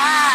Ah!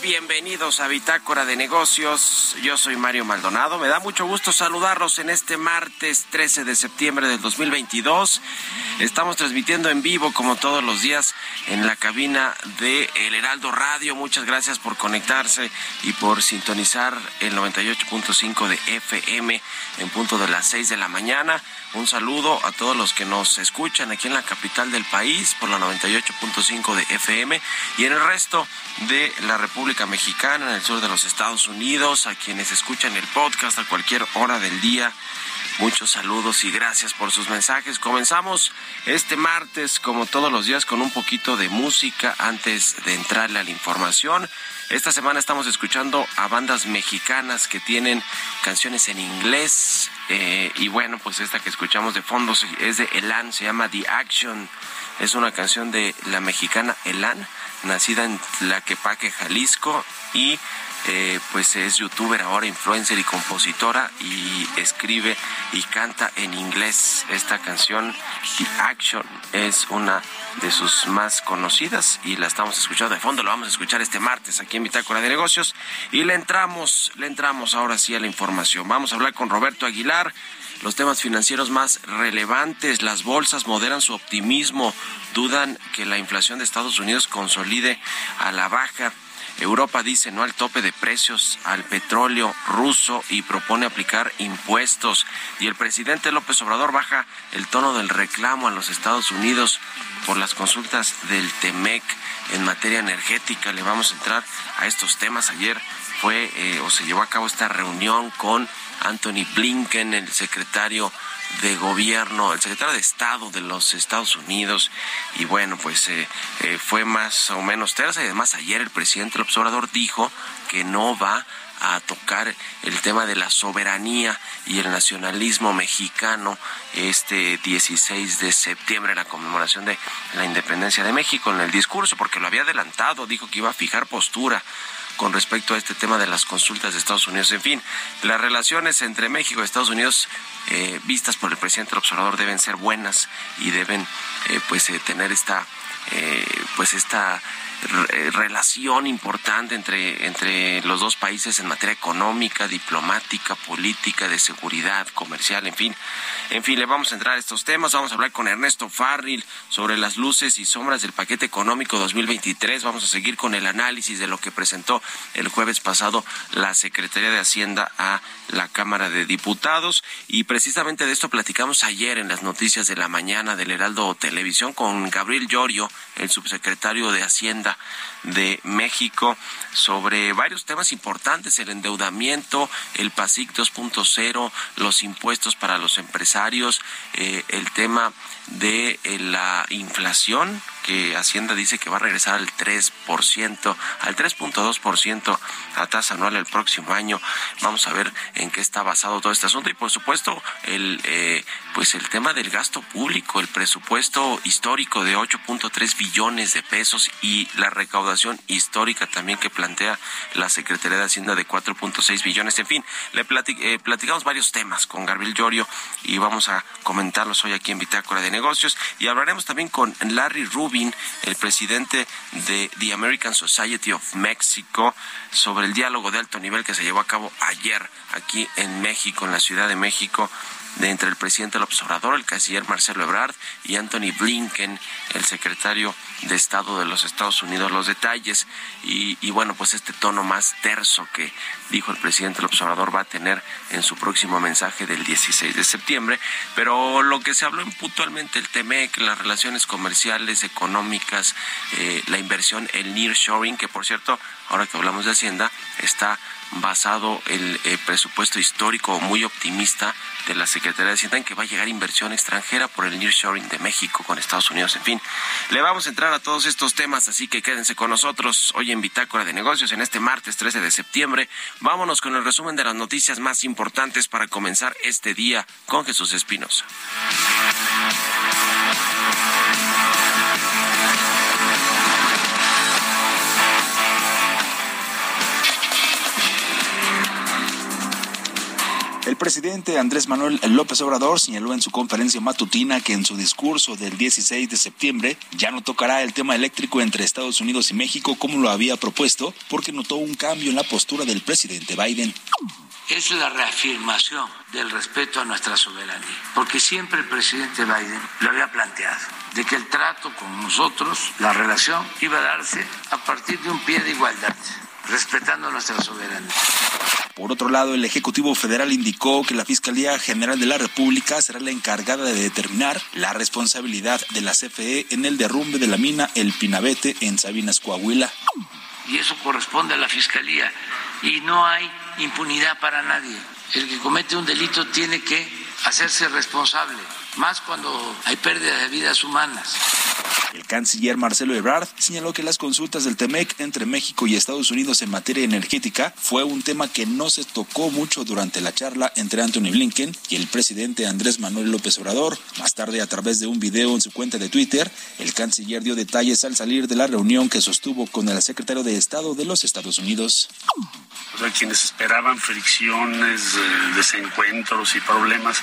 Bienvenidos a Bitácora de Negocios. Yo soy Mario Maldonado. Me da mucho gusto saludarlos en este martes 13 de septiembre del 2022. Estamos transmitiendo en vivo, como todos los días, en la cabina de El Heraldo Radio. Muchas gracias por conectarse y por sintonizar el 98.5 de FM en punto de las 6 de la mañana. Un saludo a todos los que nos escuchan aquí en la capital del país por la 98.5 de FM y en el resto de la República Mexicana, en el sur de los Estados Unidos, a quienes escuchan el podcast a cualquier hora del día. Muchos saludos y gracias por sus mensajes. Comenzamos este martes, como todos los días, con un poquito de música antes de entrarle a la información. Esta semana estamos escuchando a bandas mexicanas que tienen canciones en inglés. eh, y bueno, pues esta que escuchamos de fondo es de Elan, se llama The Action. Es una canción de la mexicana Elan, nacida en Tlaquepaque, Jalisco, y eh, pues es youtuber ahora, influencer y compositora y escribe y canta en inglés. Esta canción, The Action, es una de sus más conocidas y la estamos escuchando de fondo, lo vamos a escuchar este martes aquí en Bitácora de Negocios y le entramos, le entramos ahora sí a la información. Vamos a hablar con Roberto Aguilar. Los temas financieros más relevantes, las bolsas moderan su optimismo, dudan que la inflación de Estados Unidos consolide a la baja. Europa dice no al tope de precios al petróleo ruso y propone aplicar impuestos. Y el presidente López Obrador baja el tono del reclamo a los Estados Unidos por las consultas del TEMEC en materia energética. Le vamos a entrar a estos temas. Ayer fue eh, o se llevó a cabo esta reunión con Anthony Blinken, el secretario de gobierno, el secretario de Estado de los Estados Unidos, y bueno, pues eh, eh, fue más o menos tersa, y además ayer el presidente López Obrador dijo que no va a tocar el tema de la soberanía y el nacionalismo mexicano este 16 de septiembre, la conmemoración de la independencia de México en el discurso, porque lo había adelantado, dijo que iba a fijar postura con respecto a este tema de las consultas de Estados Unidos. En fin, las relaciones entre México y Estados Unidos eh, vistas por el presidente el observador deben ser buenas y deben eh, pues eh, tener esta pues esta relación importante entre, entre los dos países en materia económica, diplomática, política, de seguridad, comercial, en fin. En fin, le vamos a entrar a estos temas. Vamos a hablar con Ernesto Farril sobre las luces y sombras del paquete económico 2023. Vamos a seguir con el análisis de lo que presentó el jueves pasado la Secretaría de Hacienda a la Cámara de Diputados. Y precisamente de esto platicamos ayer en las noticias de la mañana del Heraldo Televisión con Gabriel Llorio, el subsecretario de Hacienda Hacienda de México sobre varios temas importantes, el endeudamiento, el PASIC 2.0, los impuestos para los empresarios, eh, el tema de eh, la inflación, que Hacienda dice que va a regresar al 3%, al 3.2% a tasa anual el próximo año. Vamos a ver en qué está basado todo este asunto y por supuesto el eh, pues el tema del gasto público, el presupuesto histórico de 8.3 billones de pesos y la recaudación histórica también que plantea la Secretaría de Hacienda de 4.6 billones. En fin, le eh, platicamos varios temas con Gabriel Llorio y vamos a comentarlos hoy aquí en Bitácora de Negocios y hablaremos también con Larry Rubin, el presidente de The American Society of Mexico, sobre el diálogo de alto nivel que se llevó a cabo ayer aquí en México, en la Ciudad de México de entre el presidente López Obrador, el canciller Marcelo Ebrard y Anthony Blinken, el secretario de Estado de los Estados Unidos, los detalles. Y, bueno, pues este tono más terso que dijo el presidente López Obrador va a tener en su próximo mensaje del 16 de septiembre. Pero lo que se habló en puntualmente el TEMEC, las relaciones comerciales, económicas, eh, la inversión, el nearshoring, que por cierto, ahora que hablamos de Hacienda, está basado el eh, presupuesto histórico muy optimista de la Secretaría de Hacienda en que va a llegar inversión extranjera por el nearshoring de México con Estados Unidos. En fin, le vamos a entrar a todos estos temas, así que quédense con nosotros hoy en Bitácora de Negocios en este martes 13 de septiembre. Vámonos con el resumen de las noticias más importantes para comenzar este día con Jesús Espinosa. Presidente Andrés Manuel López Obrador señaló en su conferencia matutina que en su discurso del 16 de septiembre ya no tocará el tema eléctrico entre Estados Unidos y México como lo había propuesto, porque notó un cambio en la postura del presidente Biden. Es la reafirmación del respeto a nuestra soberanía, porque siempre el presidente Biden lo había planteado, de que el trato con nosotros, la relación, iba a darse a partir de un pie de igualdad respetando nuestra soberanía. Por otro lado, el Ejecutivo Federal indicó que la Fiscalía General de la República será la encargada de determinar la responsabilidad de la CFE en el derrumbe de la mina El Pinabete en Sabinas, Coahuila. Y eso corresponde a la Fiscalía y no hay impunidad para nadie. El que comete un delito tiene que hacerse responsable, más cuando hay pérdida de vidas humanas. El canciller Marcelo Ebrard señaló que las consultas del TEMEC entre México y Estados Unidos en materia energética fue un tema que no se tocó mucho durante la charla entre Anthony Blinken y el presidente Andrés Manuel López Obrador. Más tarde, a través de un video en su cuenta de Twitter, el canciller dio detalles al salir de la reunión que sostuvo con el secretario de Estado de los Estados Unidos. quienes esperaban fricciones, eh, desencuentros y problemas,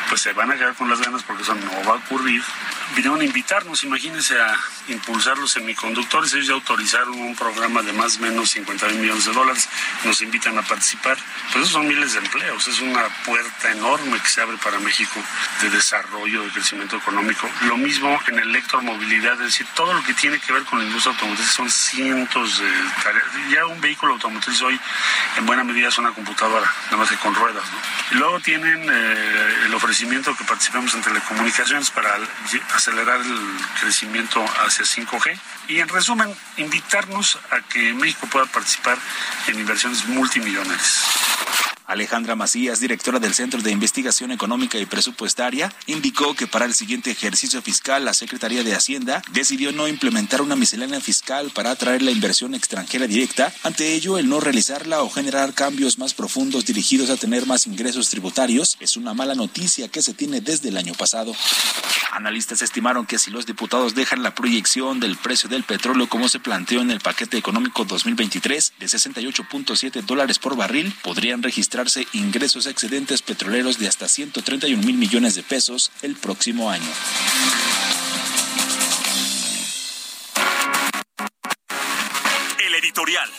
pues se van a quedar con las ganas porque eso no va a ocurrir. Vinieron a invitarnos, imagínense, a impulsar los semiconductores. Ellos ya autorizaron un programa de más o menos 50 mil millones de dólares. Nos invitan a participar. Pues esos son miles de empleos. Es una puerta enorme que se abre para México de desarrollo, de crecimiento económico. Lo mismo en electromovilidad, es decir, todo lo que tiene que ver con la industria automotriz son cientos de tareas. Ya un vehículo automotriz hoy en buena medida es una computadora, nada más que con ruedas. Y luego tienen eh, el ofrecimiento que participamos en telecomunicaciones para acelerar el crecimiento hacia 5G. Y en resumen, invitarnos a que México pueda participar en inversiones multimillonarias. Alejandra Macías, directora del Centro de Investigación Económica y Presupuestaria, indicó que para el siguiente ejercicio fiscal la Secretaría de Hacienda decidió no implementar una miscelánea fiscal para atraer la inversión extranjera directa, ante ello el no realizarla o generar cambios más profundos dirigidos a tener más ingresos tributarios es una mala noticia que se tiene desde el año pasado. Analistas estimaron que si los diputados dejan la proyección del precio del petróleo como se planteó en el paquete económico 2023 de 68.7 dólares por barril, podrían registrar ingresos excedentes petroleros de hasta 131 mil millones de pesos el próximo año. El editorial.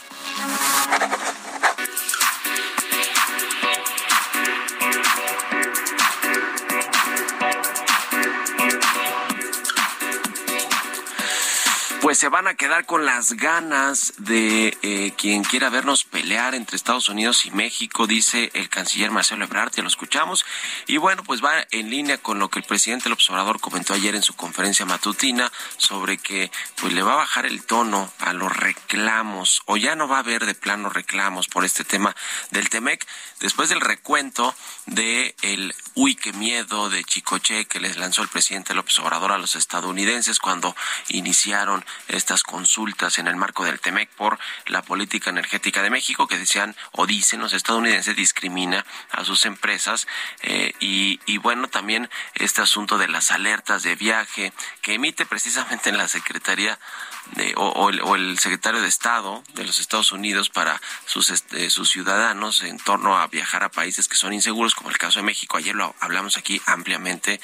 Pues se van a quedar con las ganas de eh, quien quiera vernos pelear entre Estados Unidos y México, dice el canciller Marcelo Ebrard, ya lo escuchamos. Y bueno, pues va en línea con lo que el presidente López Obrador comentó ayer en su conferencia matutina sobre que pues le va a bajar el tono a los reclamos o ya no va a haber de plano reclamos por este tema del TEMEC después del recuento de el uy qué miedo de Chicoche que les lanzó el presidente López Obrador a los estadounidenses cuando iniciaron estas consultas en el marco del TEMEC por la política energética de México que decían o dicen los estadounidenses discrimina a sus empresas eh, y, bueno también este asunto de las alertas de viaje que emite precisamente en la Secretaría de, o, el, secretario de Estado de los Estados Unidos para sus, este, sus ciudadanos en torno a viajar a países que son inseguros, como el caso de México. Ayer hablamos aquí ampliamente,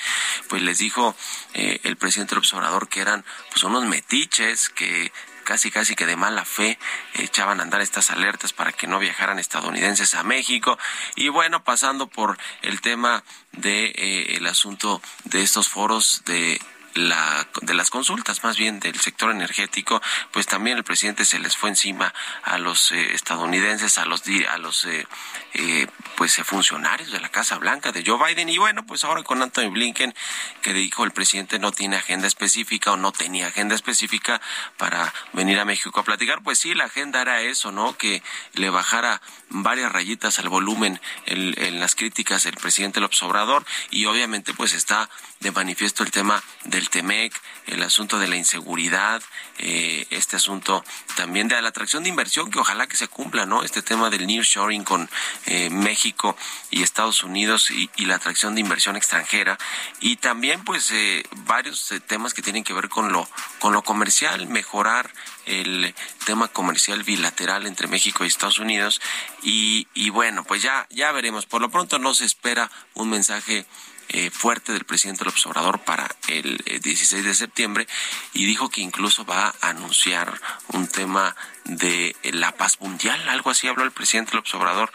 pues les dijo eh, el presidente del observador que eran pues unos metiches que casi casi que de mala fe echaban a andar estas alertas para que no viajaran estadounidenses a México. Y bueno pasando por el tema de eh, el asunto de estos foros de la, de las consultas, más bien del sector energético, pues también el presidente se les fue encima a los eh, estadounidenses, a los a los eh, eh, pues funcionarios de la Casa Blanca de Joe Biden y bueno, pues ahora con Anthony Blinken que dijo el presidente no tiene agenda específica o no tenía agenda específica para venir a México a platicar, pues sí, la agenda era eso, ¿no? Que le bajara varias rayitas al volumen en, en las críticas del presidente López Obrador y obviamente pues está de manifiesto el tema del TEMEC, el asunto de la inseguridad, eh, este asunto también de la atracción de inversión, que ojalá que se cumpla, ¿no? Este tema del nearshoring con eh, México y Estados Unidos y, la atracción de inversión extranjera y también pues eh, varios temas que tienen que ver con lo con lo comercial, mejorar el tema comercial bilateral entre México y Estados Unidos y, y bueno, pues ya ya veremos. Por lo pronto no se espera un mensaje eh, fuerte del presidente López Obrador para el 16 eh, de septiembre y dijo que incluso va a anunciar un tema de la paz mundial, algo así habló el presidente López Obrador,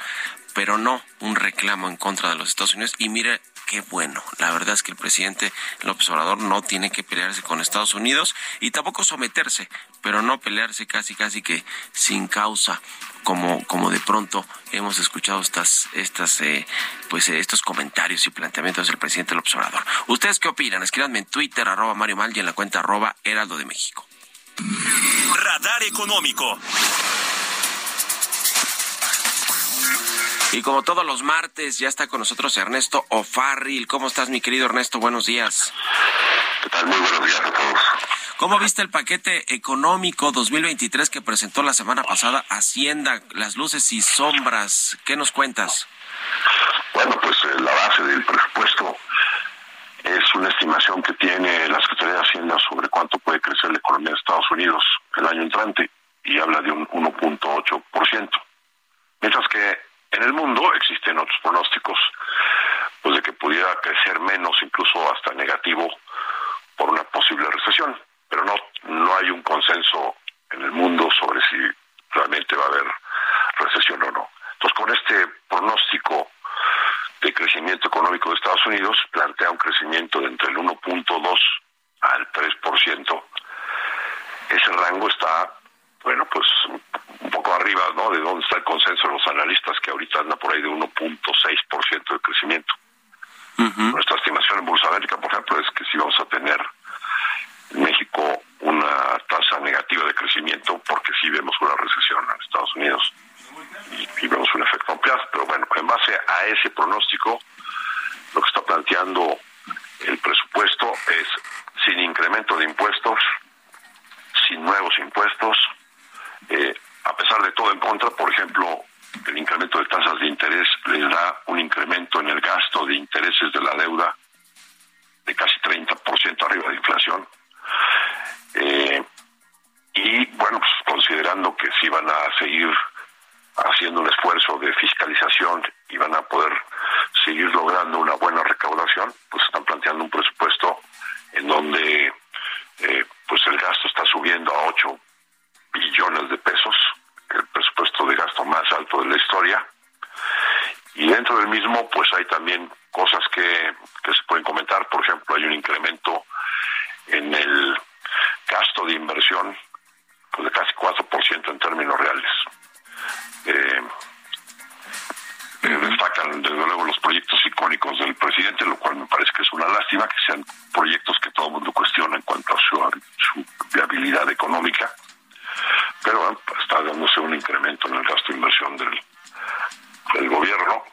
pero no un reclamo en contra de los Estados Unidos. Y mire, qué bueno. La verdad es que el presidente López Obrador no tiene que pelearse con Estados Unidos y tampoco someterse, pero no pelearse casi casi que sin causa como, como de pronto hemos escuchado estas, estas, eh, pues eh, estos comentarios y planteamientos del presidente del observador. ¿Ustedes qué opinan? Escríbanme en Twitter, arroba Mario Mal y en la cuenta arroba Heraldo de México. Radar Económico. Y como todos los martes, ya está con nosotros Ernesto O'Farrill. ¿Cómo estás, mi querido Ernesto? Buenos días. ¿Qué tal? Muy buenos días a todos. ¿Cómo viste el paquete económico 2023 que presentó la semana pasada Hacienda, las luces y sombras? ¿Qué nos cuentas? Bueno, pues eh, la base del presupuesto es una estimación que tiene la Secretaría de Hacienda sobre cuánto puede crecer la economía de Estados Unidos el año entrante y habla de un 1.8%. Mientras que en el mundo existen otros pronósticos pues de que pudiera crecer menos, incluso hasta negativo, por una posible recesión. Pero no, no hay un consenso en el mundo sobre si realmente va a haber recesión o no. Entonces, con este pronóstico de crecimiento económico de Estados Unidos, plantea un crecimiento de entre el 1.2 al 3%. Ese rango está, bueno, pues un poco arriba, ¿no? De dónde está el consenso de los analistas, que ahorita anda por ahí de 1.6% de crecimiento. Nuestra estimación en Bolsa América, por ejemplo, es que si vamos a tener en México una tasa negativa de crecimiento, porque sí vemos una recesión en Estados Unidos y, vemos un efecto ampliado. Pero bueno, en base a ese pronóstico, lo que está planteando el presupuesto es sin incremento de impuestos, sin nuevos impuestos, de todo en contra, por ejemplo, el incremento de tasas de interés les da un incremento en el gasto de intereses de la deuda de casi 30% arriba de inflación. Eh, y bueno, pues considerando que si van a seguir haciendo un esfuerzo de fiscalización y van a poder seguir logrando una buena recaudación, pues están planteando un presupuesto en donde eh, pues el gasto está subiendo a 8 billones de pesos, el presupuesto de gasto más alto de la historia. Y dentro del mismo, pues hay también cosas que, que se pueden comentar. Por ejemplo, hay un incremento en el gasto de inversión pues, de casi 4% en términos reales. Eh, eh, destacan desde luego los proyectos icónicos del presidente, lo cual me parece que es una lástima que sean proyectos que todo el mundo cuestiona en cuanto a su, viabilidad económica, pero está dándose un incremento en el gasto de inversión del, gobierno.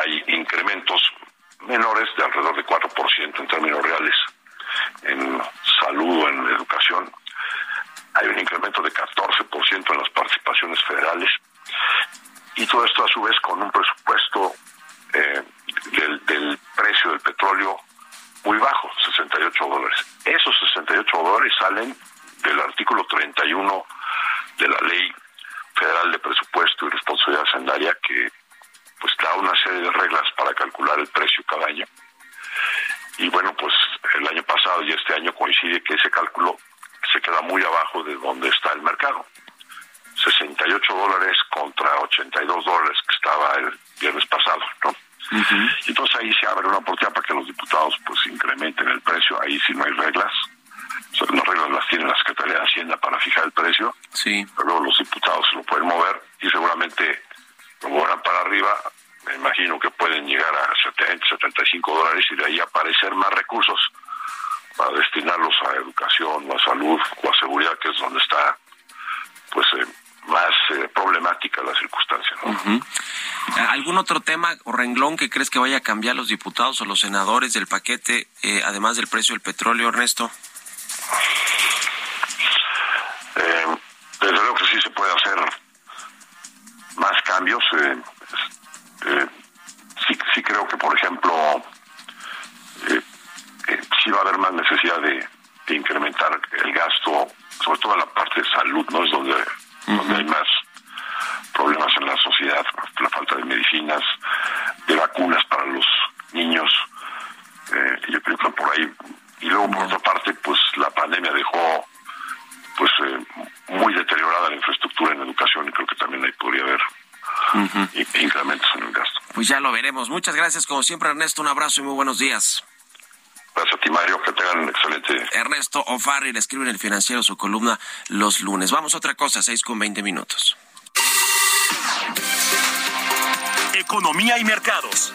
Hay incrementos menores de alrededor de 4% en términos reales en salud o en educación. Hay un incremento de 14% en las participaciones federales y todo esto a su vez con un presupuesto eh, del, del precio del petróleo muy bajo, 68 dólares. Esos 68 dólares salen del artículo 31 de la Ley Federal de Presupuesto y Responsabilidad Hacendaria que pues da una serie de reglas para calcular el precio cada año. Y bueno, pues el año pasado y este año coincide que ese cálculo se queda muy abajo de donde está el mercado. 68 dólares contra 82 dólares que estaba el viernes pasado, ¿no? Entonces ahí se abre una oportunidad para que los diputados pues incrementen el precio, ahí sí no hay reglas, las reglas las tiene la Secretaría de Hacienda para fijar el precio, sí. pero luego los diputados se lo pueden mover y seguramente lo moverán para arriba, me imagino que pueden llegar a 70, 75 dólares y de ahí aparecer más recursos para destinarlos a educación o a salud o a seguridad, que es donde está pues eh, más eh, problemática la circunstancia. ¿Algún otro tema o renglón que crees que vaya a cambiar los diputados o los senadores del paquete, eh, además del precio del petróleo, Ernesto? Eh, desde luego que sí se puede hacer más cambios. Eh, eh, sí, sí creo que, por ejemplo, eh, eh, sí va a haber más necesidad de, de incrementar el gasto, sobre todo en la parte de salud, ¿no? Es donde, donde hay más problemas en la sociedad, la falta de medicinas, de vacunas para los niños. Eh, yo creo que por ahí. Y luego, por otra parte, pues la pandemia dejó pues eh, muy deteriorada la infraestructura en educación y creo que también ahí podría haber incrementos en el gasto. Pues ya lo veremos. Muchas gracias, como siempre, Ernesto. Un abrazo y muy buenos días. Gracias a ti, Mario, que tengan un excelente Ernesto O'Farrill le escribe en el financiero su columna los lunes. Vamos a otra cosa, 6 con 20 minutos. Economía y mercados.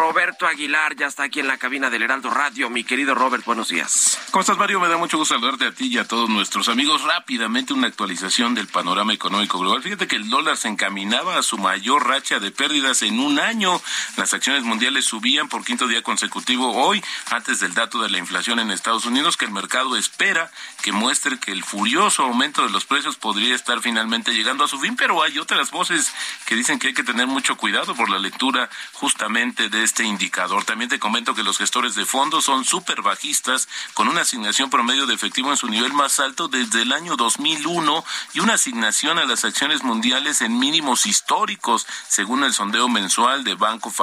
Roberto Aguilar, ya está aquí en la cabina del Heraldo Radio. Mi querido Robert, buenos días. ¿Cómo estás, Mario? Me da mucho gusto saludarte a ti y a todos nuestros amigos. Rápidamente una actualización del panorama económico global. Fíjate que el dólar se encaminaba a su mayor racha de pérdidas en un año. Las acciones mundiales subían por quinto día consecutivo hoy, antes del dato de la inflación en Estados Unidos, que el mercado espera que muestre que el furioso aumento de los precios podría estar finalmente llegando a su fin, pero hay otras voces que dicen que hay que tener mucho cuidado por la lectura justamente de este indicador. También te comento que los gestores de fondos son súper bajistas, con una asignación promedio de efectivo en su nivel más alto desde el año 2001 y una asignación a las acciones mundiales en mínimos históricos, según el sondeo mensual de Bank of.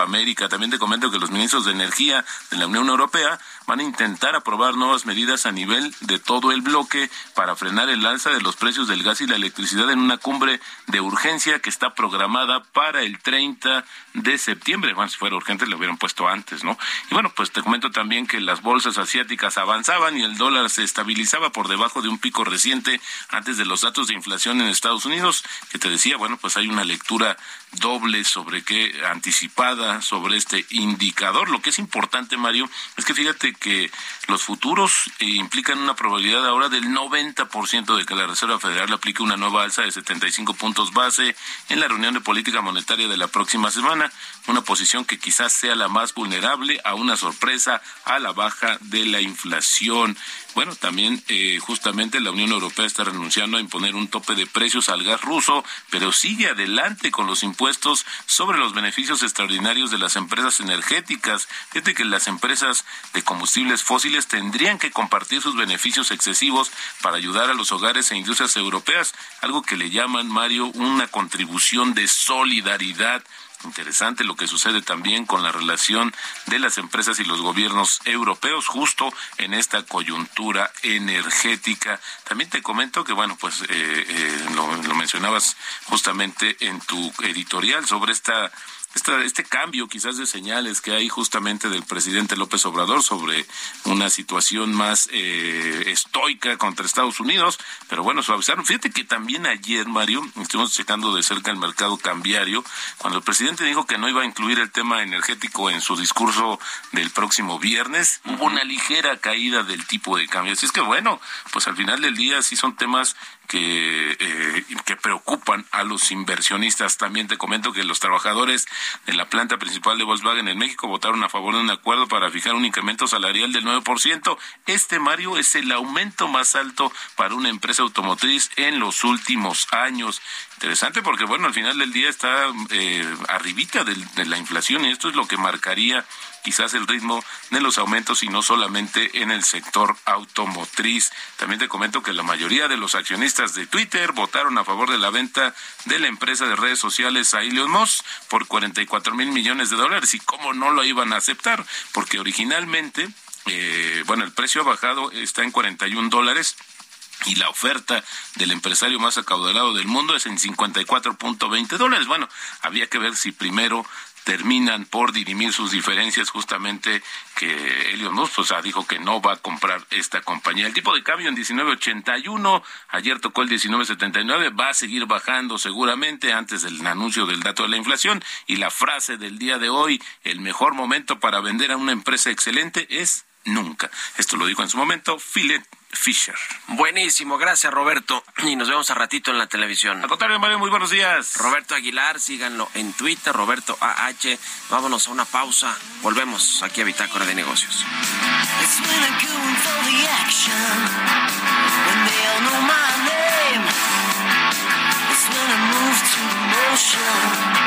También te comento que los ministros de Energía de la Unión Europea van a intentar aprobar nuevas medidas a nivel de todo el bloque para frenar el alza de los precios del gas y la electricidad en una cumbre de urgencia que está programada para el 30 de septiembre. Bueno, si fuera urgente lo hubieran puesto antes, ¿no? Y bueno, pues te comento también que las bolsas asiáticas avanzaban y el dólar se estabilizaba por debajo de un pico reciente antes de los datos de inflación en Estados Unidos, que te decía, bueno, pues hay una lectura doble sobre qué anticipada sobre este indicador. Lo que es importante, Mario, es que fíjate que los futuros eh, implican una probabilidad ahora del 90% de que la Reserva Federal aplique una nueva alza de 75 puntos base en la reunión de política monetaria de la próxima semana, una posición que quizás sea la más vulnerable a una sorpresa a la baja de la inflación. Bueno, también eh, justamente la Unión Europea está renunciando a imponer un tope de precios al gas ruso, pero sigue adelante con los impuestos sobre los beneficios extraordinarios de las empresas energéticas. Fíjate que las empresas de combustibles fósiles tendrían que compartir sus beneficios excesivos para ayudar a los hogares e industrias europeas, algo que le llaman, Mario, una contribución de solidaridad Interesante lo que sucede también con la relación de las empresas y los gobiernos europeos justo en esta coyuntura energética. También te comento que, bueno, pues eh, eh, lo, lo mencionabas justamente en tu editorial sobre esta este cambio quizás de señales que hay justamente del presidente López Obrador sobre una situación más eh, estoica contra Estados Unidos, pero bueno, suavizaron. Fíjate que también ayer, Mario, estuvimos checando de cerca el mercado cambiario, cuando el presidente dijo que no iba a incluir el tema energético en su discurso del próximo viernes, hubo una ligera caída del tipo de cambio. Así es que bueno, pues al final del día sí son temas que, eh, que preocupan a los inversionistas. También te comento que los trabajadores de la planta principal de Volkswagen en México votaron a favor de un acuerdo para fijar un incremento salarial del 9%. Este, Mario, es el aumento más alto para una empresa automotriz en los últimos años. Interesante porque, bueno, al final del día está eh, arribita de la inflación y esto es lo que marcaría quizás el ritmo de los aumentos y no solamente en el sector automotriz. También te comento que la mayoría de los accionistas de Twitter votaron a favor de la venta de la empresa de redes sociales a Elon Musk por 44 mil millones de dólares. Y cómo no lo iban a aceptar, porque originalmente, eh, bueno, el precio ha bajado, está en 41 dólares y la oferta del empresario más acaudalado del mundo es en 54.20 dólares. Bueno, había que ver si primero terminan por dirimir sus diferencias justamente que Elon Musk pues, dijo que no va a comprar esta compañía. El tipo de cambio en 19.81, ayer tocó el 19.79, va a seguir bajando seguramente antes del anuncio del dato de la inflación y la frase del día de hoy, el mejor momento para vender a una empresa excelente es nunca. Esto lo dijo en su momento Philip Fisher. Buenísimo, gracias Roberto. Y nos vemos a ratito en la televisión. Al contrario, Mario, muy buenos días. Roberto Aguilar, síganlo en Twitter, Roberto AH. Vámonos a una pausa. Volvemos aquí a Bitácora de Negocios. un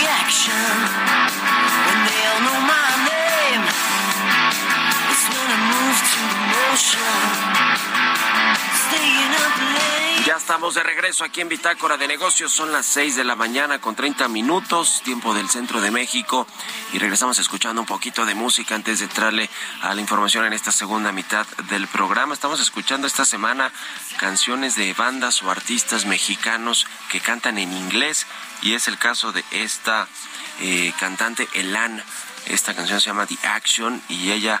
Going for the action. When they all know my name, it's when I move to motion. estamos de regreso aquí en Bitácora de Negocios. Son las 6 de la mañana con 30 minutos, tiempo del centro de México. Y regresamos escuchando un poquito de música antes de entrarle a la información en esta segunda mitad del programa. Estamos escuchando esta semana canciones de bandas o artistas mexicanos que cantan en inglés. Y es el caso de esta eh, cantante Elan. Esta canción se llama The Action y ella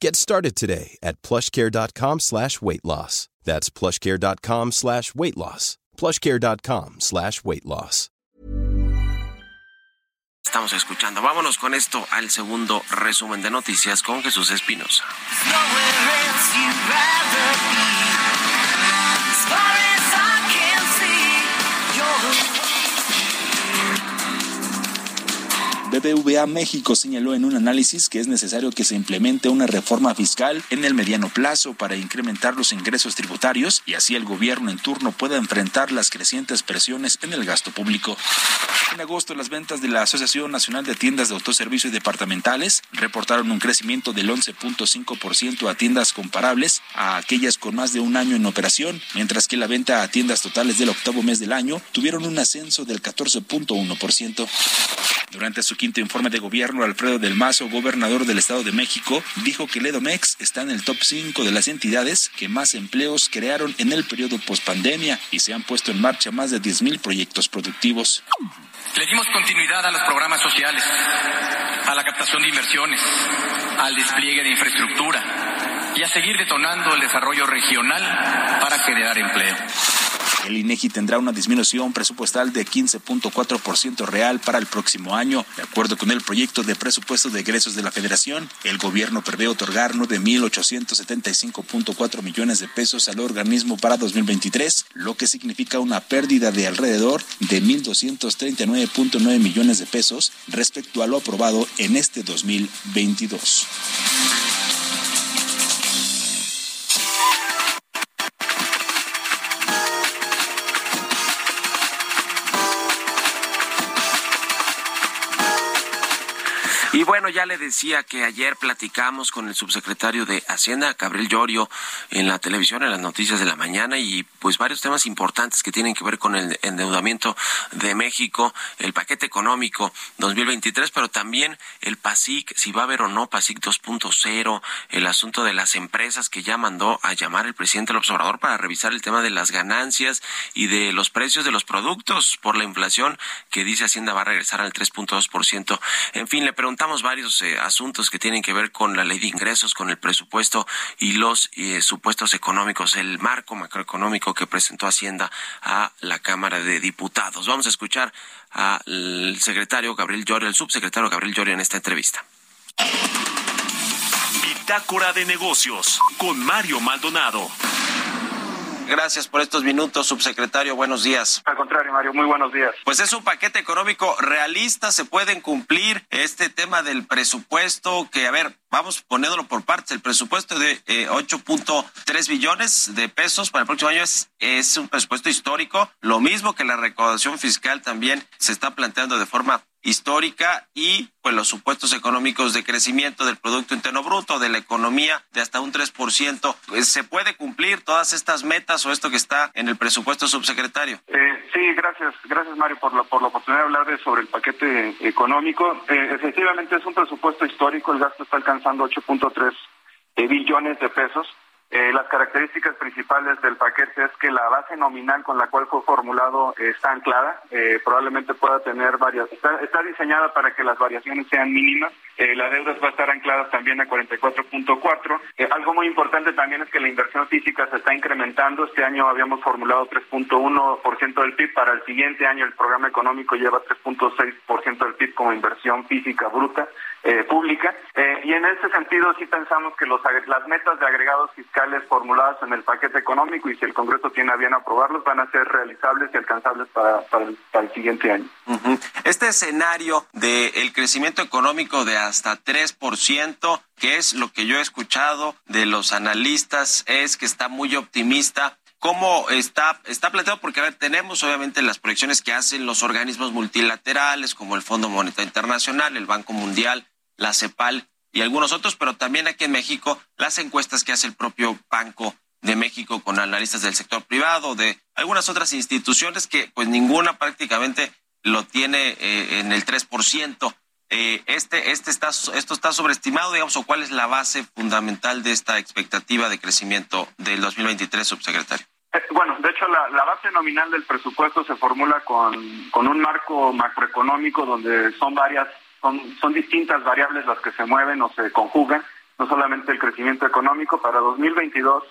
Get started today at plushcare.com slash weight loss. That's plushcare.com slash weight loss. plushcare.com slash weight loss. estamos escuchando. Vámonos con esto al segundo resumen de noticias con Jesús Espinosa. BBVA México señaló en un análisis que es necesario que se implemente una reforma fiscal en el mediano plazo para incrementar los ingresos tributarios y así el gobierno en turno pueda enfrentar las crecientes presiones en el gasto público. En agosto, las ventas de la Asociación Nacional de Tiendas de Autoservicio y Departamentales reportaron un crecimiento del 11.5% a tiendas comparables a aquellas con más de un año en operación, mientras que la venta a tiendas totales del octavo mes del año tuvieron un ascenso del 14.1%. Durante su quinto informe de gobierno, Alfredo del Mazo, gobernador del Estado de México, dijo que el Edomex está en el top 5 de las entidades que más empleos crearon en el periodo pospandemia y se han puesto en marcha más de 10.000 proyectos productivos. Le dimos continuidad a los programas sociales, a la captación de inversiones, al despliegue de infraestructura y a seguir detonando el desarrollo regional para generar empleo. El INEGI tendrá una disminución presupuestal de 15.4% real para el próximo año. De acuerdo con el proyecto de presupuesto de egresos de la Federación, el gobierno prevé otorgar 9.875.4 millones de pesos al organismo para 2023, lo que significa una pérdida de alrededor de 1.239.9 millones de pesos respecto a lo aprobado en este 2022. Bueno, ya le decía que ayer platicamos con el subsecretario de Hacienda, Gabriel Llorio, en la televisión, en las noticias de la mañana, y pues varios temas importantes que tienen que ver con el endeudamiento de México, el paquete económico 2023, pero también el PASIC, si va a haber o no PASIC 2.0, el asunto de las empresas que ya mandó a llamar el presidente del observador para revisar el tema de las ganancias y de los precios de los productos por la inflación que dice Hacienda va a regresar al 3.2%. En fin, le preguntamos varios eh, asuntos que tienen que ver con la ley de ingresos, con el presupuesto y los eh, supuestos económicos, el marco macroeconómico que presentó Hacienda a la Cámara de Diputados. Vamos a escuchar al secretario Gabriel Llorio, el subsecretario Gabriel Llorio en esta entrevista. Bitácora de negocios con Mario Maldonado. Gracias por estos minutos, subsecretario. Buenos días. Al contrario, Mario, muy buenos días. Pues es un paquete económico realista, se pueden cumplir este tema del presupuesto que, a ver, vamos poniéndolo por partes, el presupuesto de eh, 8.3 billones de pesos para el próximo año es, es un presupuesto histórico, lo mismo que la recaudación fiscal también se está planteando de forma histórica y pues los supuestos económicos de crecimiento del Producto Interno Bruto, de la economía de hasta un 3%. Pues, ¿Se puede cumplir todas estas metas o esto que está en el presupuesto subsecretario? Eh, sí, gracias, gracias Mario por la, por la oportunidad de hablar de, sobre el paquete económico. Eh, efectivamente es un presupuesto histórico, el gasto está alcanzando 8.3 eh, billones de pesos. Eh, las características principales del paquete es que la base nominal con la cual fue formulado está anclada, eh, probablemente pueda tener varias, está, está, diseñada para que las variaciones sean mínimas, la deuda va a estar anclada también a 44.4. algo muy importante también es que la inversión física se está incrementando, este año habíamos formulado 3.1% del PIB, para el siguiente año el programa económico lleva 3.6% del PIB como inversión física bruta. Eh, pública. Eh, Eh, y en ese sentido sí pensamos que los, las metas de agregados fiscales formuladas en el paquete económico y si el Congreso tiene a bien aprobarlos van a ser realizables y alcanzables para, para, el, siguiente año. Este escenario del crecimiento económico de hasta 3%, que es lo que yo he escuchado de los analistas, es que está muy optimista cómo está, está planteado, porque a ver, tenemos obviamente las proyecciones que hacen los organismos multilaterales como el Fondo Monetario Internacional, el Banco Mundial, la CEPAL y algunos otros, pero también aquí en México las encuestas que hace el propio Banco de México con analistas del sector privado, de algunas otras instituciones que pues ninguna prácticamente lo tiene eh, en el 3%. Eh, este, este está, esto está sobreestimado, digamos, o cuál es la base fundamental de esta expectativa de crecimiento del 2023, subsecretario. Eh, bueno, de hecho, la, la, base nominal del presupuesto se formula con, con un marco macroeconómico donde son varias son, son distintas variables las que se mueven o se conjugan, no solamente el crecimiento económico. Para 2022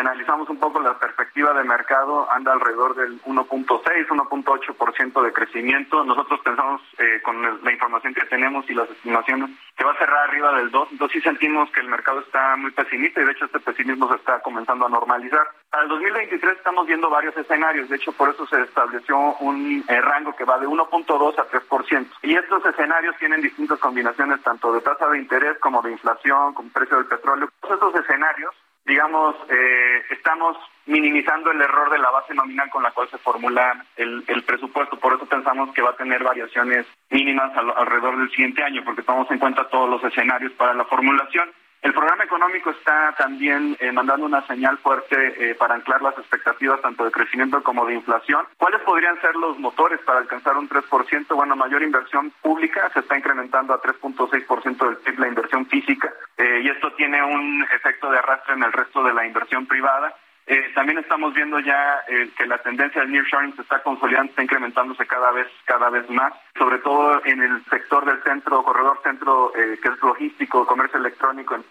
analizamos un poco la perspectiva de mercado, anda alrededor del 1.6, 1.8% de crecimiento. Nosotros pensamos, eh, con la información que tenemos y las estimaciones, que va a cerrar arriba del 2. Entonces sí sentimos que el mercado está muy pesimista y de hecho este pesimismo se está comenzando a normalizar. Para el 2023 estamos viendo varios escenarios. De hecho, por eso se estableció un eh, rango que va de 1.2 a 3%. Y estos escenarios tienen distintas combinaciones, tanto de tasa de interés como de inflación, como precio del petróleo. Todos estos escenarios digamos, eh, estamos minimizando el error de la base nominal con la cual se formula el, el presupuesto. Por eso pensamos que va a tener variaciones mínimas alrededor del siguiente año, porque tomamos en cuenta todos los escenarios para la formulación. El programa económico está también eh, mandando una señal fuerte eh, para anclar las expectativas tanto de crecimiento como de inflación. ¿Cuáles podrían ser los motores para alcanzar un 3%? Bueno, mayor inversión pública, se está incrementando a 3.6% del PIB la inversión física eh, y esto tiene un efecto de arrastre en el resto de la inversión privada. Eh, también estamos viendo ya eh, que la tendencia del nearshoring se está consolidando, está incrementándose cada vez cada vez más, sobre todo en el sector del centro, corredor centro, eh, que es logístico, comercio electrónico en,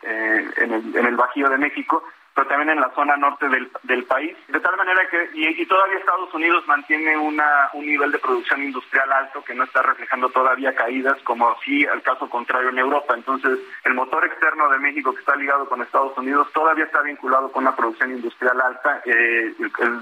en el Bajío de México, pero también en la zona norte del, del país. De tal manera que, y, todavía Estados Unidos mantiene una, un nivel de producción industrial alto que no está reflejando todavía caídas, como sí al caso contrario en Europa. Entonces, el motor externo de México que está ligado con Estados Unidos todavía está vinculado con una producción industrial alta. Eh,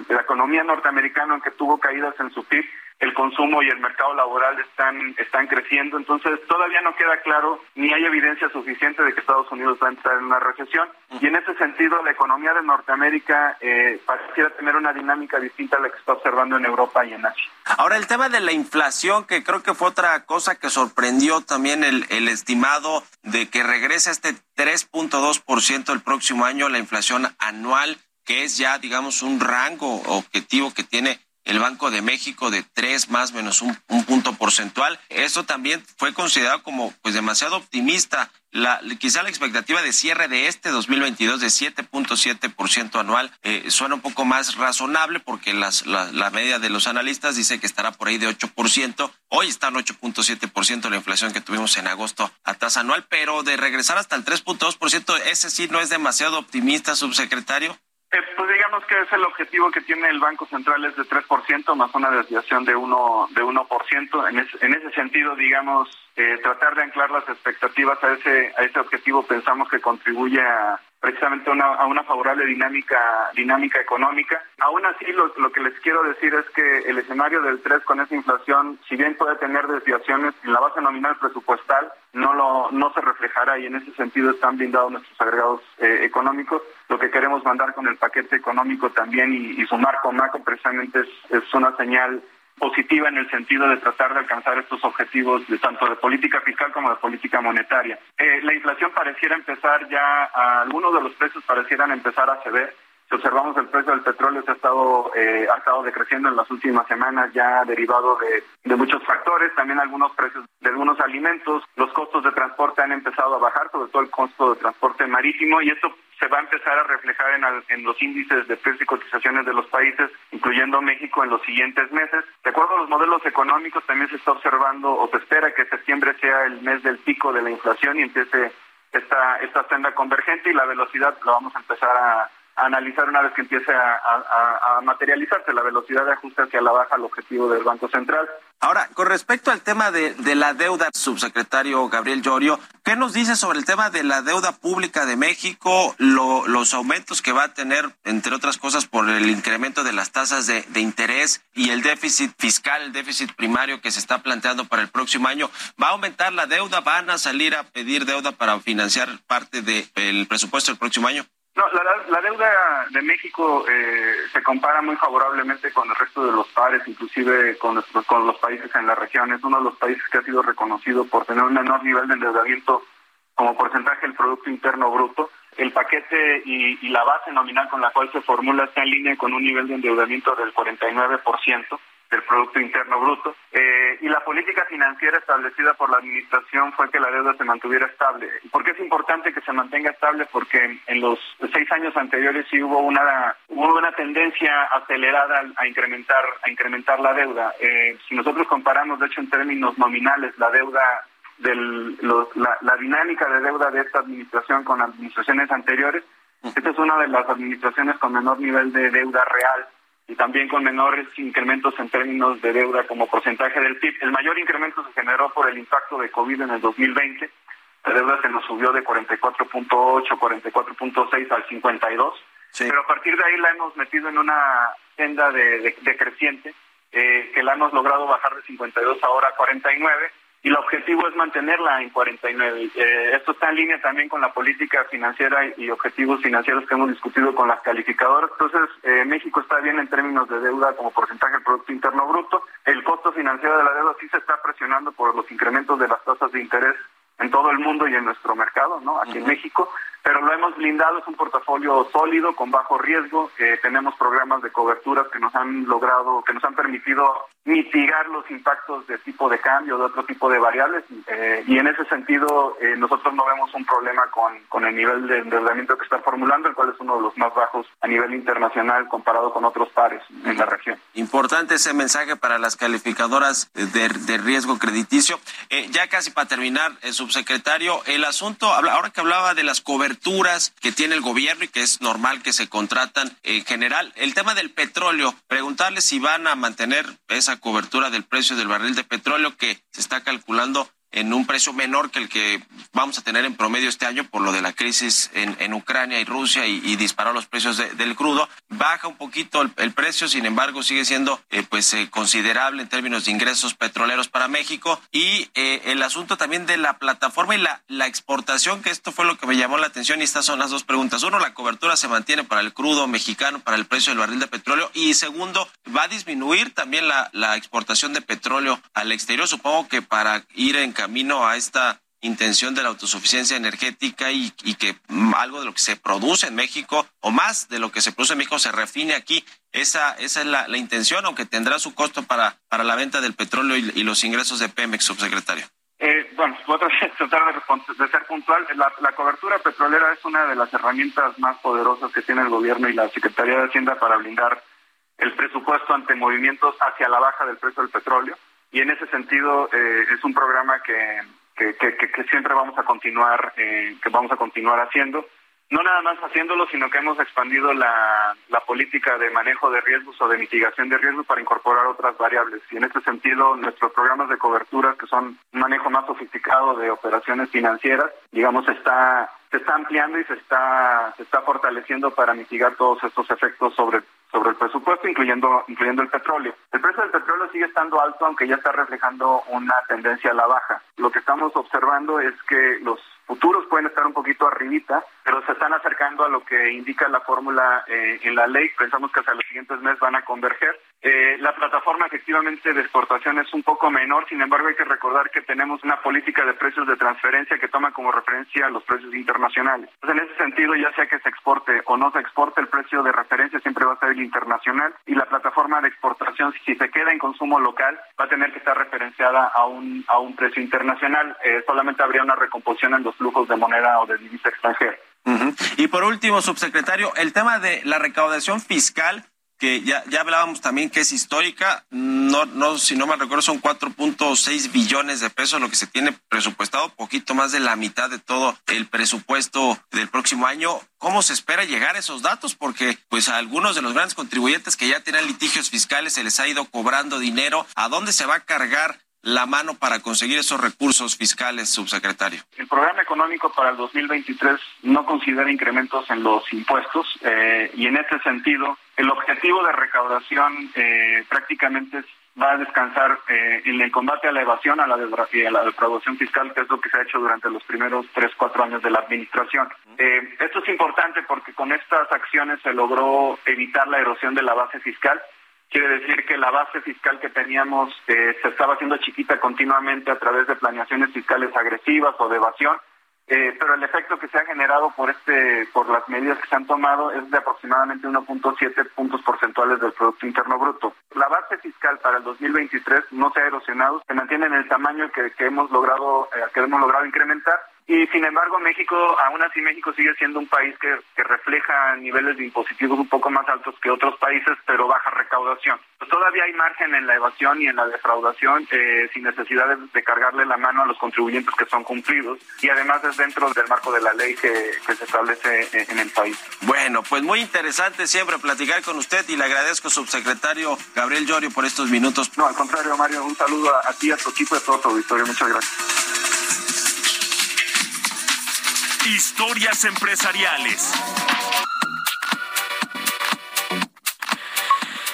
la economía norteamericana, aunque tuvo caídas en su PIB, el consumo y el mercado laboral están, están creciendo, entonces todavía no queda claro ni hay evidencia suficiente de que Estados Unidos va a entrar en una recesión y en ese sentido la economía de Norteamérica eh, pareciera tener una dinámica distinta a la que está observando en Europa y en Asia. Ahora el tema de la inflación, que creo que fue otra cosa que sorprendió también el, el estimado de que regrese este 3.2% el próximo año, la inflación anual, que es ya digamos un rango objetivo que tiene el Banco de México de tres más menos un, punto porcentual. Eso también fue considerado como pues demasiado optimista. La, quizá la expectativa de cierre de este 2022 de 7.7% anual eh, suena un poco más razonable porque las, la, la, media de los analistas dice que estará por ahí de 8%. Hoy está en 8.7% la inflación que tuvimos en agosto a tasa anual, pero de regresar hasta el 3.2%, ese sí no es demasiado optimista, subsecretario. Eh, que es el objetivo que tiene el Banco Central es de 3% más una desviación de 1 de 1%. En, en ese sentido, digamos, eh, tratar de anclar las expectativas a ese a ese objetivo pensamos que contribuye a precisamente una, a una favorable dinámica dinámica económica. Aún así, lo, lo que les quiero decir es que el escenario del 3 con esa inflación, si bien puede tener desviaciones en la base nominal presupuestal, no lo no se reflejará y en ese sentido están blindados nuestros agregados eh, económicos. Lo que queremos mandar con el paquete económico también y, y su marco macro precisamente es, es una señal positiva en el sentido de tratar de alcanzar estos objetivos de tanto de política fiscal como de política monetaria. Eh, la inflación pareciera empezar ya, a, algunos de los precios parecieran empezar a ceder. Si observamos el precio del petróleo se ha estado eh, ha estado decreciendo en las últimas semanas ya derivado de, de muchos factores, también algunos precios de algunos alimentos, los costos de transporte han empezado a bajar, sobre todo el costo de transporte marítimo y esto se va a empezar a reflejar en, los índices de precios y cotizaciones de los países, incluyendo México, en los siguientes meses. De acuerdo a los modelos económicos, también se está observando o se espera que septiembre sea el mes del pico de la inflación y empiece esta, esta senda convergente y la velocidad la vamos a empezar a, analizar una vez que empiece a, materializarse la velocidad de ajuste hacia la baja al objetivo del Banco Central. Ahora, con respecto al tema de, la deuda, subsecretario Gabriel Llorio, ¿Qué nos dice sobre el tema de la deuda pública de México, los aumentos que va a tener, entre otras cosas, por el incremento de las tasas de, interés y el déficit fiscal, el déficit primario que se está planteando para el próximo año? ¿Va a aumentar la deuda? ¿Van a salir a pedir deuda para financiar parte del presupuesto del próximo año? No, la, deuda de México eh, se compara muy favorablemente con el resto de los pares, inclusive con, con los países en la región. Es uno de los países que ha sido reconocido por tener un menor nivel de endeudamiento como porcentaje del Producto Interno Bruto. El paquete y, y la base nominal con la cual se formula está en línea con un nivel de endeudamiento del 49% del Producto Interno Bruto. Eh, y la política financiera establecida por la Administración fue que la deuda se mantuviera estable. ¿Por qué es importante que se mantenga estable? Porque en los seis años anteriores sí hubo una, hubo una tendencia acelerada a incrementar, a incrementar la deuda. Eh, si nosotros comparamos, de hecho, en términos nominales, la deuda del, la, la dinámica de deuda de esta administración con administraciones anteriores, esta es una de las administraciones con menor nivel de deuda real y también con menores incrementos en términos de deuda como porcentaje del PIB. El mayor incremento se generó por el impacto de COVID en el 2020. La deuda se nos subió de 44.8, 44.6 al 52. Pero a partir de ahí la hemos metido en una senda de, creciente eh, que la hemos logrado bajar de 52 ahora a 49 y el objetivo es mantenerla en 49. Eh, esto está en línea también con la política financiera y objetivos financieros que hemos discutido con las calificadoras. Entonces, eh, México está bien en términos de deuda como porcentaje del Producto Interno Bruto. El costo financiero de la deuda sí se está presionando por los incrementos de las tasas de interés en todo el mundo y en nuestro mercado, ¿no? Aquí en México, pero lo hemos blindado, es un portafolio sólido, con bajo riesgo, tenemos programas de coberturas que nos han logrado, que nos han permitido mitigar los impactos de tipo de cambio, de otro tipo de variables, eh, y en ese sentido eh, nosotros no vemos un problema con, con el nivel de endeudamiento que está formulando, el cual es uno de los más bajos a nivel internacional comparado con otros pares en la región. Importante ese mensaje para las calificadoras de, de riesgo crediticio. Eh, ya casi para terminar, su subsecretario, el asunto, ahora que hablaba de las coberturas que tiene el gobierno y que es normal que se contratan en general, el tema del petróleo, preguntarle si van a mantener esa cobertura del precio del barril de petróleo que se está calculando en un precio menor que el que vamos a tener en promedio este año por lo de la crisis en, en Ucrania y Rusia y, y disparó los precios del crudo. Baja un poquito el, precio, sin embargo sigue siendo eh, pues eh, considerable en términos de ingresos petroleros para México y eh, el asunto también de la plataforma y la, la exportación, que esto fue lo que me llamó la atención y estas son las dos preguntas. Uno, la cobertura se mantiene para el crudo mexicano, para el precio del barril de petróleo y segundo, va a disminuir también la, la exportación de petróleo al exterior, supongo que para ir en camino a esta intención de la autosuficiencia energética y, que algo de lo que se produce en México o más de lo que se produce en México se refine aquí. Esa, esa es la, intención, aunque tendrá su costo para, para la venta del petróleo y, los ingresos de Pemex, subsecretario. Eh, bueno, voy tratar de, ser puntual. La, la, cobertura petrolera es una de las herramientas más poderosas que tiene el gobierno y la Secretaría de Hacienda para blindar el presupuesto ante movimientos hacia la baja del precio del petróleo y en ese sentido eh, es un programa que, que, siempre vamos a continuar eh, que vamos a continuar haciendo. No nada más haciéndolo sino que hemos expandido la, la política de manejo de riesgos o de mitigación de riesgos para incorporar otras variables. Y en ese sentido nuestros programas de cobertura que son un manejo más sofisticado de operaciones financieras digamos está se está ampliando y se está se está fortaleciendo para mitigar todos estos efectos sobre sobre el presupuesto, incluyendo, incluyendo el petróleo. El precio del petróleo sigue estando alto, aunque ya está reflejando una tendencia a la baja. Lo que estamos observando es que los futuros pueden estar un poquito arribita, pero se están acercando a lo que indica la fórmula eh, en la ley. Pensamos que hasta los siguientes meses van a converger. Eh, la plataforma efectivamente de exportación es un poco menor, sin embargo hay que recordar que tenemos una política de precios de transferencia que toma como referencia los precios internacionales. En ese sentido, ya sea que se exporte o no se exporte, el precio de referencia siempre va a ser el internacional y la plataforma de exportación, si se queda en consumo local, va a tener que estar referenciada a un, a un precio internacional. Eh, solamente habría una recomposición en los flujos de moneda o de divisa extranjera. Y por último, subsecretario, el tema de la recaudación fiscal que ya, ya hablábamos también que es histórica, no, no, si no me recuerdo, son 4.6 billones de pesos lo que se tiene presupuestado, poquito más de la mitad de todo el presupuesto del próximo año. ¿Cómo se espera llegar a esos datos? Porque pues a algunos de los grandes contribuyentes que ya tienen litigios fiscales se les ha ido cobrando dinero. ¿A dónde se va a cargar la mano para conseguir esos recursos fiscales, subsecretario? El programa económico para el 2023 no considera incrementos en los impuestos eh, y en este sentido el objetivo de recaudación eh, prácticamente va a descansar eh, en el combate a la evasión, a la, a la defraudación fiscal, que es lo que se ha hecho durante los primeros tres, cuatro años de la administración. esto es importante porque con estas acciones se logró evitar la erosión de la base fiscal Quiere decir que la base fiscal que teníamos eh, se estaba haciendo chiquita continuamente a través de planeaciones fiscales agresivas o de evasión, eh, pero el efecto que se ha generado por este, por las medidas que se han tomado es de aproximadamente 1.7 puntos porcentuales del Producto Interno Bruto. La base fiscal para el 2023 no se ha erosionado, se mantiene en el tamaño que, hemos logrado, eh, que hemos logrado incrementar y sin embargo, México, aún así México sigue siendo un país que, refleja niveles de impositivos un poco más altos que otros países, pero baja recaudación. Pues todavía hay margen en la evasión y en la defraudación eh, sin necesidad de, cargarle la mano a los contribuyentes que son cumplidos y además es dentro del marco de la ley que, se establece en, el país. Bueno, pues muy interesante siempre platicar con usted y le agradezco, subsecretario Gabriel Llorio, por estos minutos. No, al contrario, Mario, un saludo a, a ti, a tu equipo y a todo tu auditorio. Muchas gracias. Historias empresariales.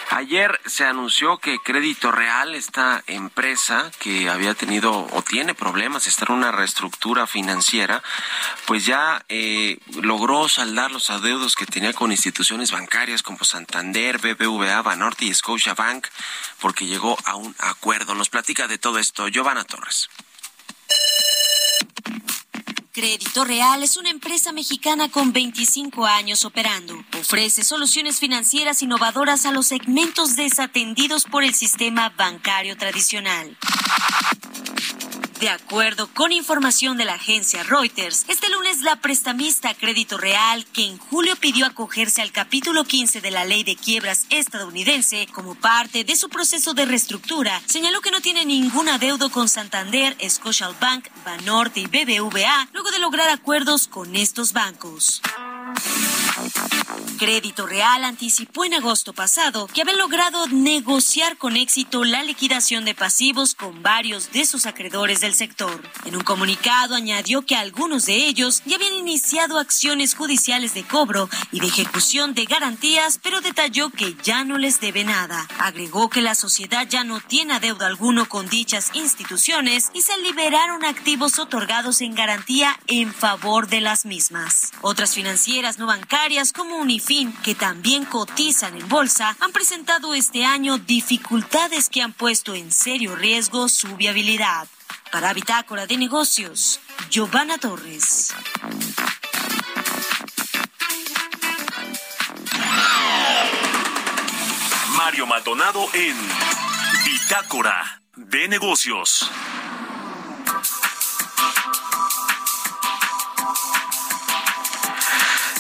Ayer se anunció que Crédito Real, esta empresa que había tenido o tiene problemas, está en una reestructura financiera, pues ya eh, logró saldar los adeudos que tenía con instituciones bancarias como Santander, BBVA, Banorte y Scotiabank, porque llegó a un acuerdo. Nos platica de todo esto Giovanna Torres. Crédito Real es una empresa mexicana con 25 años operando. Ofrece soluciones financieras innovadoras a los segmentos desatendidos por el sistema bancario tradicional. De acuerdo con información de la agencia Reuters, este lunes la prestamista Crédito Real, que en julio pidió acogerse al capítulo 15 de la ley de quiebras estadounidense como parte de su proceso de reestructura, señaló que no tiene ningún adeudo con Santander, Scotiabank, Banorte y BBVA luego de lograr acuerdos con estos bancos. Crédito Real anticipó en agosto pasado que había logrado negociar con éxito la liquidación de pasivos con varios de sus acreedores del sector. En un comunicado añadió que algunos de ellos ya habían iniciado acciones judiciales de cobro y de ejecución de garantías, pero detalló que ya no les debe nada. Agregó que la sociedad ya no tiene adeudo alguno con dichas instituciones y se liberaron activos otorgados en garantía en favor de las mismas. Otras financieras no bancarias como Unif fin, que también cotizan en bolsa, han presentado este año dificultades que han puesto en serio riesgo su viabilidad. Para Bitácora de Negocios, Giovanna Torres. Mario Maldonado en Bitácora de Negocios.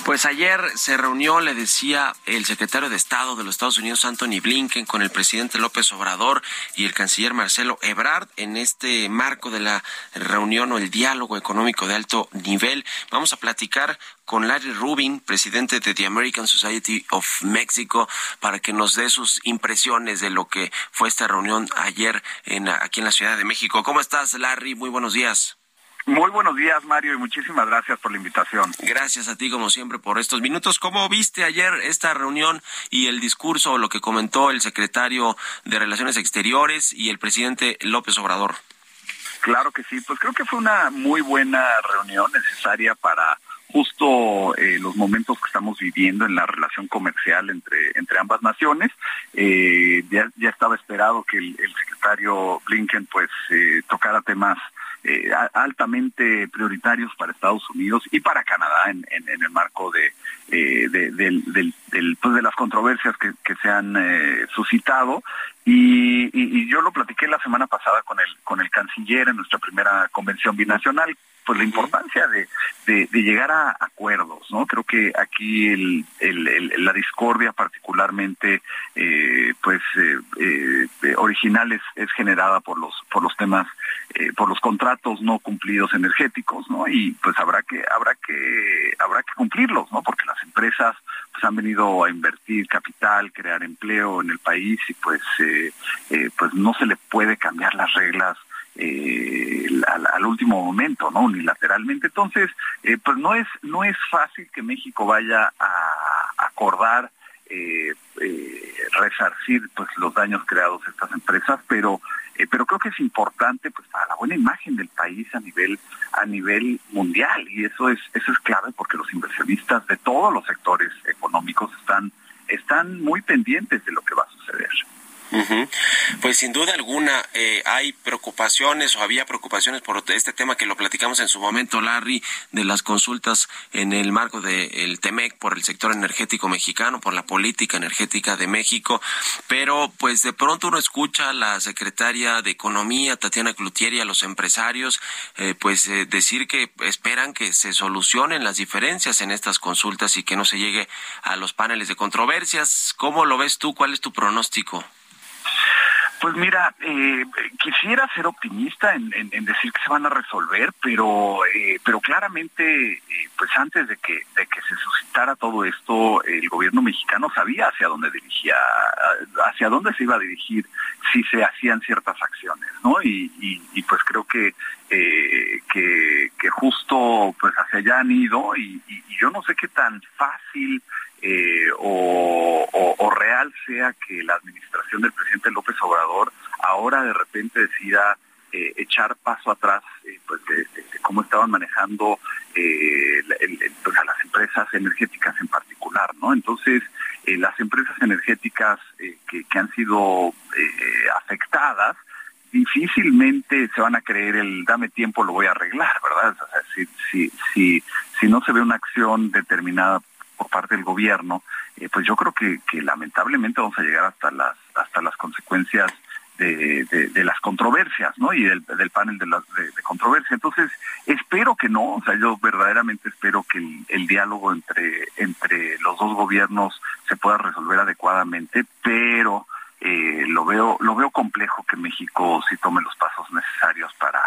Pues ayer se reunió, le decía el secretario de Estado de los Estados Unidos, Anthony Blinken, con el presidente López Obrador y el canciller Marcelo Ebrard en este marco de la reunión o el diálogo económico de alto nivel. Vamos a platicar con Larry Rubin, presidente de The American Society of Mexico, para que nos dé sus impresiones de lo que fue esta reunión ayer en, aquí en la Ciudad de México. ¿Cómo estás, Larry? Muy buenos días. Muy buenos días, Mario, y muchísimas gracias por la invitación. Gracias a ti, como siempre, por estos minutos. ¿Cómo viste ayer esta reunión y el discurso o lo que comentó el secretario de Relaciones Exteriores y el presidente López Obrador? Claro que sí, pues creo que fue una muy buena reunión necesaria para justo eh, los momentos que estamos viviendo en la relación comercial entre, entre ambas naciones. Eh, ya, ya estaba esperado que el, secretario Blinken pues eh, tocara temas eh, altamente prioritarios para Estados Unidos y para Canadá en, el marco de, eh, pues de las controversias que, se han eh, suscitado. Y, yo lo platiqué la semana pasada con el, con el canciller en nuestra primera convención binacional pues la importancia de, de, llegar a acuerdos, ¿no? Creo que aquí la discordia particularmente, eh, pues, eh, eh, original es, es, generada por los por los temas, por los contratos no cumplidos energéticos, ¿no? Y pues habrá que habrá que habrá que cumplirlos, ¿no? Porque las empresas pues han venido a invertir capital, crear empleo en el país y pues, pues no se le puede cambiar las reglas eh, al, último momento, ¿no? Unilateralmente. Entonces, eh, pues no es no es fácil que México vaya a acordar eh, resarcir pues los daños creados a estas empresas, pero pero creo que es importante pues para la buena imagen del país a nivel a nivel mundial y eso es eso es clave porque los inversionistas de todos los sectores económicos están están muy pendientes de lo que va a suceder. Pues sin duda alguna eh, hay preocupaciones o había preocupaciones por este tema que lo platicamos en su momento, Larry, de las consultas en el marco del TEMEC por el sector energético mexicano, por la política energética de México, pero pues de pronto uno escucha a la secretaria de Economía, Tatiana Clutieri, a los empresarios, eh, pues eh, decir que esperan que se solucionen las diferencias en estas consultas y que no se llegue a los paneles de controversias. ¿Cómo lo ves tú? ¿Cuál es tu pronóstico? Pues mira, eh, quisiera ser optimista en, decir que se van a resolver, pero eh, pero claramente, eh, pues antes de que de que se suscitara todo esto, el gobierno mexicano sabía hacia dónde dirigía, hacia dónde se iba a dirigir si se hacían ciertas acciones, ¿no? Y, pues creo que, que que justo pues hacia allá han ido y yo no sé qué tan fácil eh, o, real sea que la administración del presidente López Obrador ahora de repente decida eh, echar paso atrás eh, pues de, cómo estaban manejando pues a las empresas energéticas en particular, ¿no? Entonces, las empresas energéticas que, han sido afectadas difícilmente se van a creer el dame tiempo lo voy a arreglar, ¿verdad? Si, si, si, si no se ve una acción determinada parte del gobierno, eh, pues yo creo que, lamentablemente vamos a llegar hasta las hasta las consecuencias de, las controversias, ¿no? Y del, panel de, la, de, controversia. Entonces, espero que no, o sea, yo verdaderamente espero que el, diálogo entre, entre los dos gobiernos se pueda resolver adecuadamente, pero eh, lo veo lo veo complejo que México sí tome los pasos necesarios para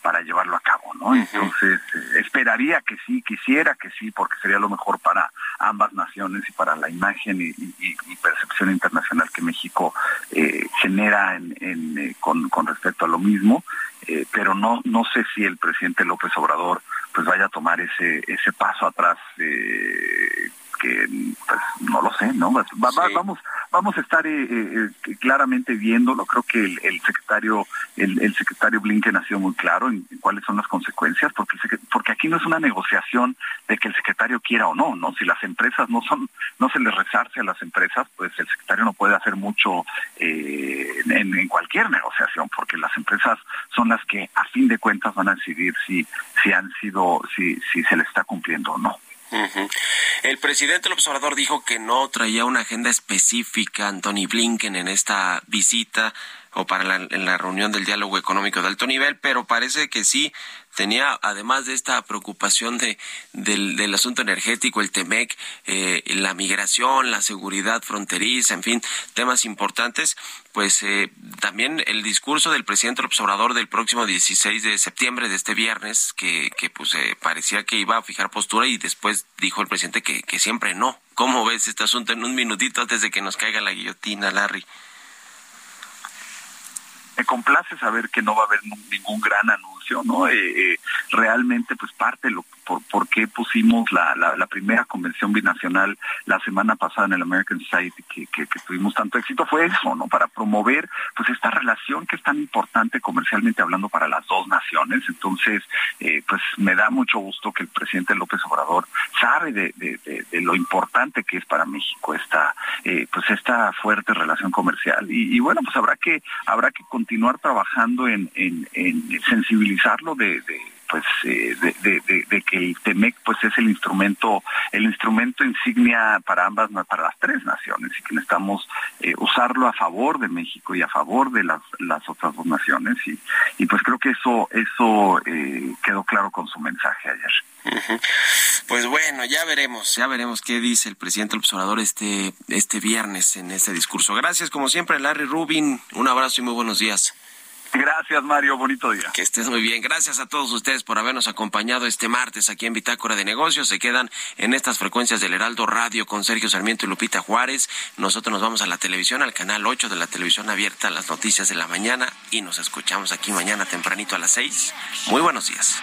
para llevarlo a cabo, ¿no? Entonces, eh, esperaría que sí, quisiera que sí, porque sería lo mejor para ambas naciones y para la imagen y, percepción internacional que México eh, genera en, eh, con, respecto a lo mismo, pero no no sé si el presidente López Obrador pues vaya a tomar ese ese paso atrás que pues no lo sé, ¿no? vamos vamos a estar eh, eh, eh, claramente viéndolo. Creo que el, secretario el, secretario Blinken ha sido muy claro en, cuáles son las consecuencias, porque porque aquí no es una negociación de que el secretario quiera o no, ¿no? Si las empresas no son no se les resarce a las empresas, pues el secretario no puede hacer mucho en, en, cualquier negociación, porque las empresas son las que a fin de cuentas van a decidir si si han sido si si se les está cumpliendo o no. El presidente López Obrador dijo que no traía una agenda específica, Anthony Blinken, en esta visita o para la, en la reunión del diálogo económico de alto nivel, pero parece que sí tenía, además de esta preocupación de, del, asunto energético, el TEMEC, eh, la migración, la seguridad fronteriza, en fin, temas importantes, pues eh, también el discurso del presidente observador del próximo 16 de septiembre, de este viernes, que, que pues eh, parecía que iba a fijar postura y después dijo el presidente que, que siempre no. ¿Cómo ves este asunto en un minutito antes de que nos caiga la guillotina, Larry? me complace saber que no va a haber ningún gran anuncio, Eh, eh, realmente, pues parte lo, por, por qué pusimos la, la, primera convención binacional la semana pasada en el American Society que, tuvimos tanto éxito fue eso, ¿no? Para promover, pues esta relación que es tan importante comercialmente hablando para las dos naciones. Entonces, eh, pues me da mucho gusto que el presidente López Obrador sabe de, de, lo importante que es para México esta, pues esta fuerte relación comercial. Y, y, bueno, pues habrá que, habrá que continuar trabajando en, en, sensibilizarlo de, pues eh, de, que el TEMEC pues es el instrumento el instrumento insignia para ambas para las tres naciones y que necesitamos eh, usarlo a favor de México y a favor de las, las otras dos naciones y, y pues creo que eso eso eh, quedó claro con su mensaje ayer. Pues bueno ya veremos. Ya veremos qué dice el presidente del observador este este viernes en este discurso. Gracias como siempre Larry Rubin. Un abrazo y muy buenos días Gracias, Mario. Bonito día. Que estés muy bien. Gracias a todos ustedes por habernos acompañado este martes aquí en Bitácora de Negocios. Se quedan en estas frecuencias del Heraldo Radio con Sergio Sarmiento y Lupita Juárez. Nosotros nos vamos a la televisión, al canal 8 de la televisión abierta, las noticias de la mañana y nos escuchamos aquí mañana tempranito a las 6. Muy buenos días.